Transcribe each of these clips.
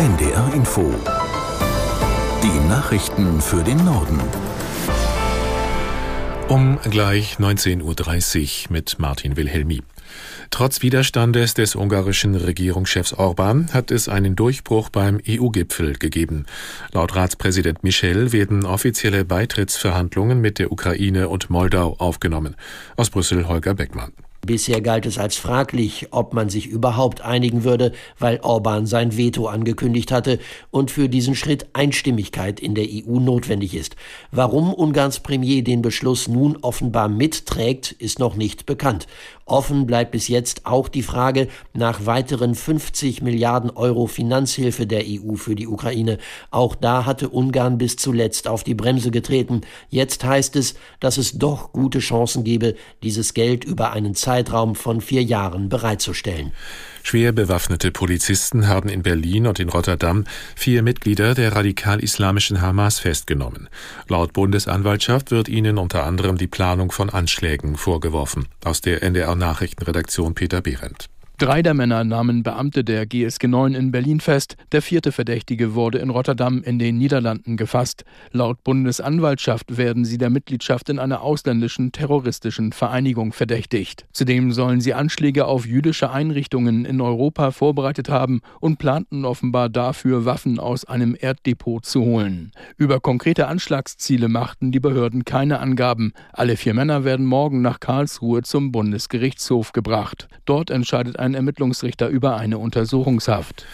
NDR Info. Die Nachrichten für den Norden. Um gleich 19.30 Uhr mit Martin Wilhelmi. Trotz Widerstandes des ungarischen Regierungschefs Orban hat es einen Durchbruch beim EU-Gipfel gegeben. Laut Ratspräsident Michel werden offizielle Beitrittsverhandlungen mit der Ukraine und Moldau aufgenommen. Aus Brüssel Holger Beckmann. Bisher galt es als fraglich, ob man sich überhaupt einigen würde, weil Orban sein Veto angekündigt hatte und für diesen Schritt Einstimmigkeit in der EU notwendig ist. Warum Ungarns Premier den Beschluss nun offenbar mitträgt, ist noch nicht bekannt. Offen bleibt bis jetzt auch die Frage nach weiteren 50 Milliarden Euro Finanzhilfe der EU für die Ukraine. Auch da hatte Ungarn bis zuletzt auf die Bremse getreten. Jetzt heißt es, dass es doch gute Chancen gebe, dieses Geld über einen Zeitraum von vier Jahren bereitzustellen. Schwer bewaffnete Polizisten haben in Berlin und in Rotterdam vier Mitglieder der radikal-islamischen Hamas festgenommen. Laut Bundesanwaltschaft wird ihnen unter anderem die Planung von Anschlägen vorgeworfen. Aus der NDR Nachrichtenredaktion Peter Behrendt. Drei der Männer nahmen Beamte der GSG 9 in Berlin fest. Der vierte Verdächtige wurde in Rotterdam in den Niederlanden gefasst. Laut Bundesanwaltschaft werden sie der Mitgliedschaft in einer ausländischen terroristischen Vereinigung verdächtigt. Zudem sollen sie Anschläge auf jüdische Einrichtungen in Europa vorbereitet haben und planten offenbar dafür, Waffen aus einem Erddepot zu holen. Über konkrete Anschlagsziele machten die Behörden keine Angaben. Alle vier Männer werden morgen nach Karlsruhe zum Bundesgerichtshof gebracht. Dort entscheidet ein ein Ermittlungsrichter über eine Untersuchungshaft.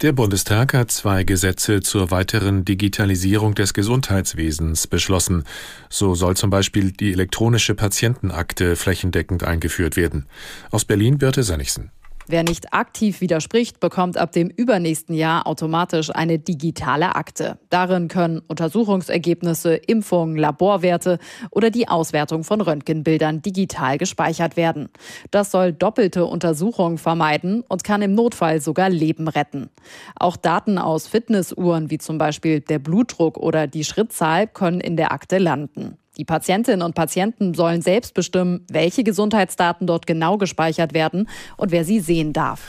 Der Bundestag hat zwei Gesetze zur weiteren Digitalisierung des Gesundheitswesens beschlossen. So soll zum Beispiel die elektronische Patientenakte flächendeckend eingeführt werden. Aus Berlin Birte Sönnigsen. Wer nicht aktiv widerspricht, bekommt ab dem übernächsten Jahr automatisch eine digitale Akte. Darin können Untersuchungsergebnisse, Impfungen, Laborwerte oder die Auswertung von Röntgenbildern digital gespeichert werden. Das soll doppelte Untersuchungen vermeiden und kann im Notfall sogar Leben retten. Auch Daten aus Fitnessuhren wie zum Beispiel der Blutdruck oder die Schrittzahl können in der Akte landen. Die Patientinnen und Patienten sollen selbst bestimmen, welche Gesundheitsdaten dort genau gespeichert werden und wer sie sehen darf.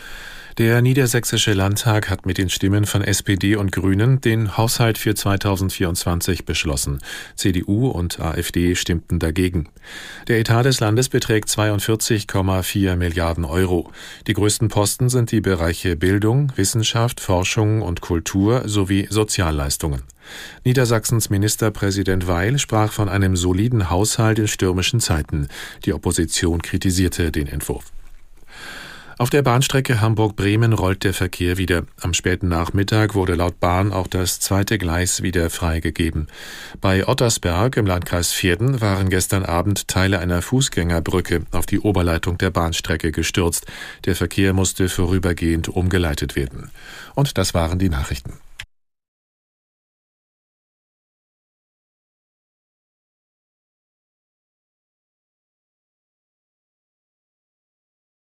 Der Niedersächsische Landtag hat mit den Stimmen von SPD und Grünen den Haushalt für 2024 beschlossen. CDU und AfD stimmten dagegen. Der Etat des Landes beträgt 42,4 Milliarden Euro. Die größten Posten sind die Bereiche Bildung, Wissenschaft, Forschung und Kultur sowie Sozialleistungen. Niedersachsens Ministerpräsident Weil sprach von einem soliden Haushalt in stürmischen Zeiten. Die Opposition kritisierte den Entwurf. Auf der Bahnstrecke Hamburg-Bremen rollt der Verkehr wieder. Am späten Nachmittag wurde laut Bahn auch das zweite Gleis wieder freigegeben. Bei Ottersberg im Landkreis Vierden waren gestern Abend Teile einer Fußgängerbrücke auf die Oberleitung der Bahnstrecke gestürzt. Der Verkehr musste vorübergehend umgeleitet werden. Und das waren die Nachrichten.